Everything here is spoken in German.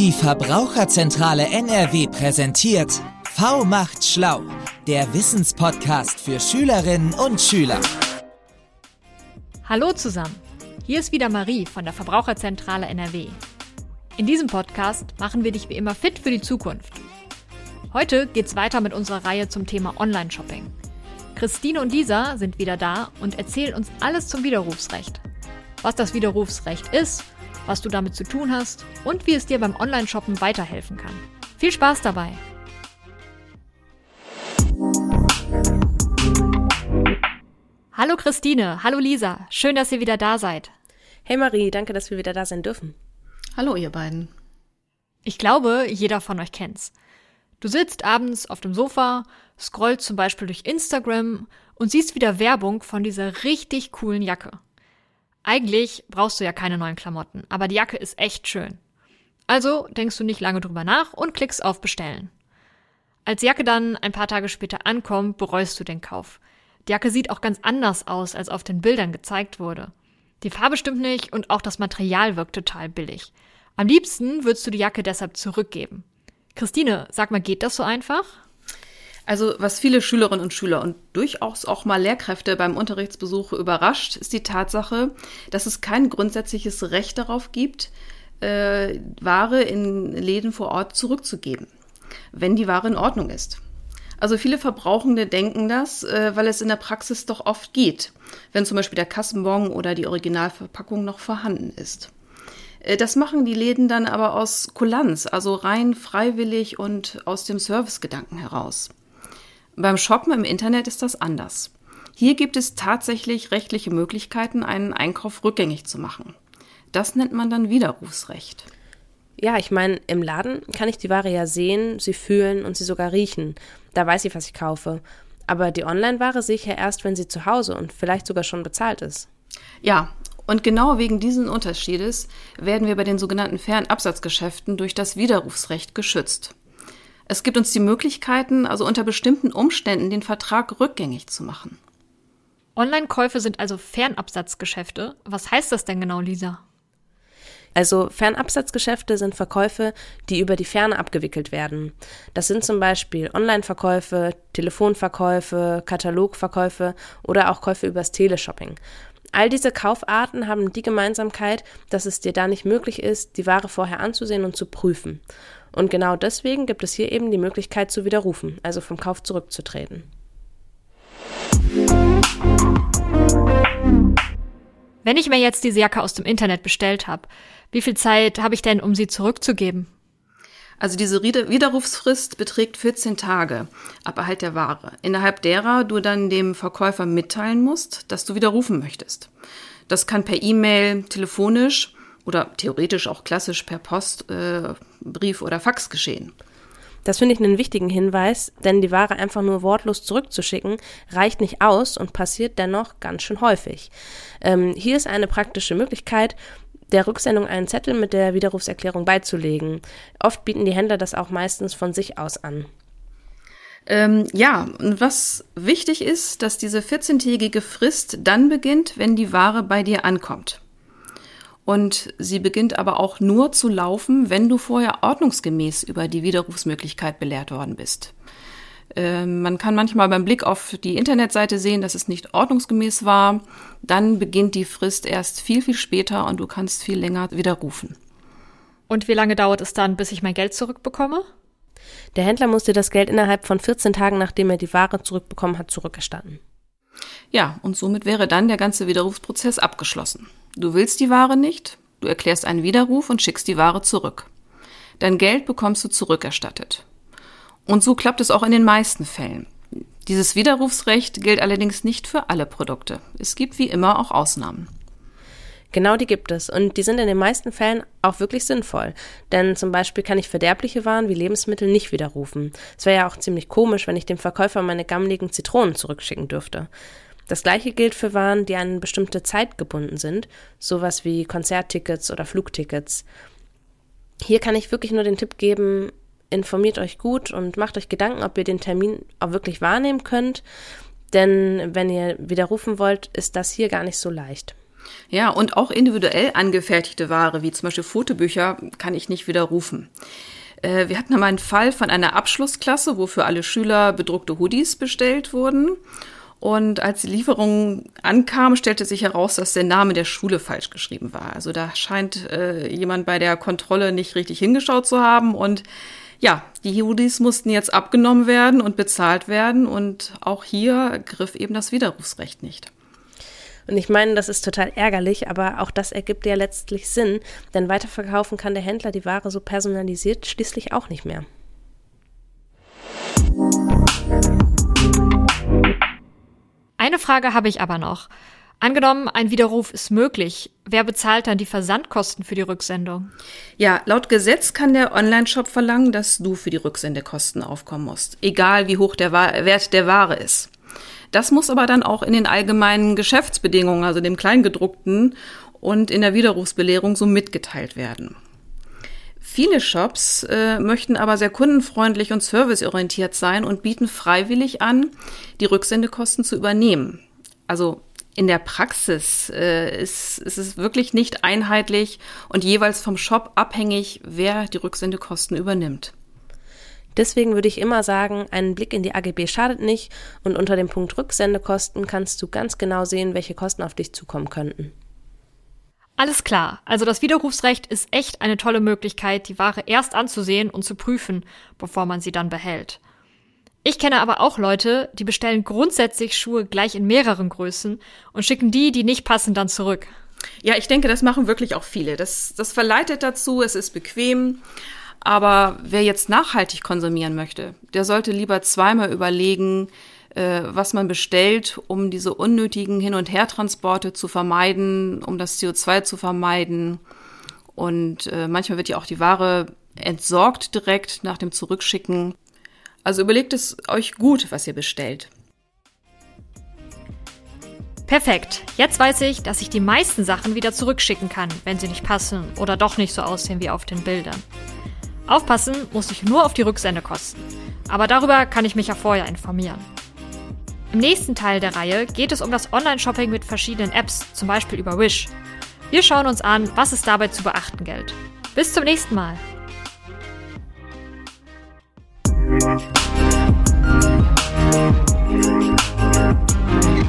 Die Verbraucherzentrale NRW präsentiert V macht schlau, der Wissenspodcast für Schülerinnen und Schüler. Hallo zusammen, hier ist wieder Marie von der Verbraucherzentrale NRW. In diesem Podcast machen wir dich wie immer fit für die Zukunft. Heute geht's weiter mit unserer Reihe zum Thema Online-Shopping. Christine und Lisa sind wieder da und erzählen uns alles zum Widerrufsrecht. Was das Widerrufsrecht ist, was du damit zu tun hast und wie es dir beim Online-Shoppen weiterhelfen kann. Viel Spaß dabei! Hallo Christine, hallo Lisa, schön, dass ihr wieder da seid. Hey Marie, danke, dass wir wieder da sein dürfen. Hallo ihr beiden. Ich glaube, jeder von euch kennt's. Du sitzt abends auf dem Sofa, scrollst zum Beispiel durch Instagram und siehst wieder Werbung von dieser richtig coolen Jacke. Eigentlich brauchst du ja keine neuen Klamotten, aber die Jacke ist echt schön. Also denkst du nicht lange drüber nach und klickst auf Bestellen. Als die Jacke dann ein paar Tage später ankommt, bereust du den Kauf. Die Jacke sieht auch ganz anders aus, als auf den Bildern gezeigt wurde. Die Farbe stimmt nicht und auch das Material wirkt total billig. Am liebsten würdest du die Jacke deshalb zurückgeben. Christine, sag mal, geht das so einfach? Also, was viele Schülerinnen und Schüler und durchaus auch mal Lehrkräfte beim Unterrichtsbesuch überrascht, ist die Tatsache, dass es kein grundsätzliches Recht darauf gibt, äh, Ware in Läden vor Ort zurückzugeben, wenn die Ware in Ordnung ist. Also viele Verbrauchende denken das, äh, weil es in der Praxis doch oft geht, wenn zum Beispiel der Kassenbon oder die Originalverpackung noch vorhanden ist. Äh, das machen die Läden dann aber aus Kulanz, also rein freiwillig und aus dem Servicegedanken heraus. Beim Shoppen im Internet ist das anders. Hier gibt es tatsächlich rechtliche Möglichkeiten, einen Einkauf rückgängig zu machen. Das nennt man dann Widerrufsrecht. Ja, ich meine, im Laden kann ich die Ware ja sehen, sie fühlen und sie sogar riechen. Da weiß ich, was ich kaufe. Aber die Online-Ware sehe ich ja erst, wenn sie zu Hause und vielleicht sogar schon bezahlt ist. Ja, und genau wegen diesen Unterschiedes werden wir bei den sogenannten Fernabsatzgeschäften durch das Widerrufsrecht geschützt. Es gibt uns die Möglichkeiten, also unter bestimmten Umständen den Vertrag rückgängig zu machen. Online-Käufe sind also Fernabsatzgeschäfte. Was heißt das denn genau, Lisa? Also Fernabsatzgeschäfte sind Verkäufe, die über die Ferne abgewickelt werden. Das sind zum Beispiel Online-Verkäufe, Telefonverkäufe, Katalogverkäufe oder auch Käufe übers Teleshopping. All diese Kaufarten haben die Gemeinsamkeit, dass es dir da nicht möglich ist, die Ware vorher anzusehen und zu prüfen. Und genau deswegen gibt es hier eben die Möglichkeit zu widerrufen, also vom Kauf zurückzutreten. Wenn ich mir jetzt diese Jacke aus dem Internet bestellt habe, wie viel Zeit habe ich denn, um sie zurückzugeben? Also diese Widerrufsfrist beträgt 14 Tage ab Erhalt der Ware, innerhalb derer du dann dem Verkäufer mitteilen musst, dass du widerrufen möchtest. Das kann per E-Mail, telefonisch oder theoretisch auch klassisch per Post, äh, Brief oder Fax geschehen. Das finde ich einen wichtigen Hinweis, denn die Ware einfach nur wortlos zurückzuschicken reicht nicht aus und passiert dennoch ganz schön häufig. Ähm, hier ist eine praktische Möglichkeit, der Rücksendung einen Zettel mit der Widerrufserklärung beizulegen. Oft bieten die Händler das auch meistens von sich aus an. Ähm, ja, und was wichtig ist, dass diese 14-tägige Frist dann beginnt, wenn die Ware bei dir ankommt. Und sie beginnt aber auch nur zu laufen, wenn du vorher ordnungsgemäß über die Widerrufsmöglichkeit belehrt worden bist. Ähm, man kann manchmal beim Blick auf die Internetseite sehen, dass es nicht ordnungsgemäß war. Dann beginnt die Frist erst viel, viel später und du kannst viel länger widerrufen. Und wie lange dauert es dann, bis ich mein Geld zurückbekomme? Der Händler muss dir das Geld innerhalb von 14 Tagen, nachdem er die Ware zurückbekommen hat, zurückerstatten. Ja, und somit wäre dann der ganze Widerrufsprozess abgeschlossen. Du willst die Ware nicht, du erklärst einen Widerruf und schickst die Ware zurück. Dein Geld bekommst du zurückerstattet. Und so klappt es auch in den meisten Fällen. Dieses Widerrufsrecht gilt allerdings nicht für alle Produkte. Es gibt wie immer auch Ausnahmen. Genau die gibt es und die sind in den meisten Fällen auch wirklich sinnvoll. Denn zum Beispiel kann ich verderbliche Waren wie Lebensmittel nicht widerrufen. Es wäre ja auch ziemlich komisch, wenn ich dem Verkäufer meine gammeligen Zitronen zurückschicken dürfte. Das gleiche gilt für Waren, die an bestimmte Zeit gebunden sind, sowas wie Konzerttickets oder Flugtickets. Hier kann ich wirklich nur den Tipp geben, informiert euch gut und macht euch Gedanken, ob ihr den Termin auch wirklich wahrnehmen könnt. Denn wenn ihr widerrufen wollt, ist das hier gar nicht so leicht. Ja, und auch individuell angefertigte Ware, wie zum Beispiel Fotobücher, kann ich nicht widerrufen. Äh, wir hatten einmal einen Fall von einer Abschlussklasse, wo für alle Schüler bedruckte Hoodies bestellt wurden. Und als die Lieferung ankam, stellte sich heraus, dass der Name der Schule falsch geschrieben war. Also da scheint äh, jemand bei der Kontrolle nicht richtig hingeschaut zu haben. Und ja, die Hoodies mussten jetzt abgenommen werden und bezahlt werden. Und auch hier griff eben das Widerrufsrecht nicht. Und ich meine, das ist total ärgerlich, aber auch das ergibt ja letztlich Sinn, denn weiterverkaufen kann der Händler die Ware so personalisiert schließlich auch nicht mehr. Eine Frage habe ich aber noch. Angenommen, ein Widerruf ist möglich. Wer bezahlt dann die Versandkosten für die Rücksendung? Ja, laut Gesetz kann der Online-Shop verlangen, dass du für die Rücksendekosten aufkommen musst. Egal wie hoch der Wert der Ware ist. Das muss aber dann auch in den allgemeinen Geschäftsbedingungen, also dem Kleingedruckten und in der Widerrufsbelehrung so mitgeteilt werden. Viele Shops äh, möchten aber sehr kundenfreundlich und serviceorientiert sein und bieten freiwillig an, die Rücksendekosten zu übernehmen. Also in der Praxis äh, ist, ist es wirklich nicht einheitlich und jeweils vom Shop abhängig, wer die Rücksendekosten übernimmt. Deswegen würde ich immer sagen, ein Blick in die AGB schadet nicht und unter dem Punkt Rücksendekosten kannst du ganz genau sehen, welche Kosten auf dich zukommen könnten. Alles klar, also das Widerrufsrecht ist echt eine tolle Möglichkeit, die Ware erst anzusehen und zu prüfen, bevor man sie dann behält. Ich kenne aber auch Leute, die bestellen grundsätzlich Schuhe gleich in mehreren Größen und schicken die, die nicht passen, dann zurück. Ja, ich denke, das machen wirklich auch viele. Das, das verleitet dazu, es ist bequem. Aber wer jetzt nachhaltig konsumieren möchte, der sollte lieber zweimal überlegen, äh, was man bestellt, um diese unnötigen Hin- und Hertransporte zu vermeiden, um das CO2 zu vermeiden. Und äh, manchmal wird ja auch die Ware entsorgt direkt nach dem Zurückschicken. Also überlegt es euch gut, was ihr bestellt. Perfekt. Jetzt weiß ich, dass ich die meisten Sachen wieder zurückschicken kann, wenn sie nicht passen oder doch nicht so aussehen wie auf den Bildern. Aufpassen muss ich nur auf die Rücksendekosten. Aber darüber kann ich mich ja vorher informieren. Im nächsten Teil der Reihe geht es um das Online-Shopping mit verschiedenen Apps, zum Beispiel über Wish. Wir schauen uns an, was es dabei zu beachten gilt. Bis zum nächsten Mal. Thank you.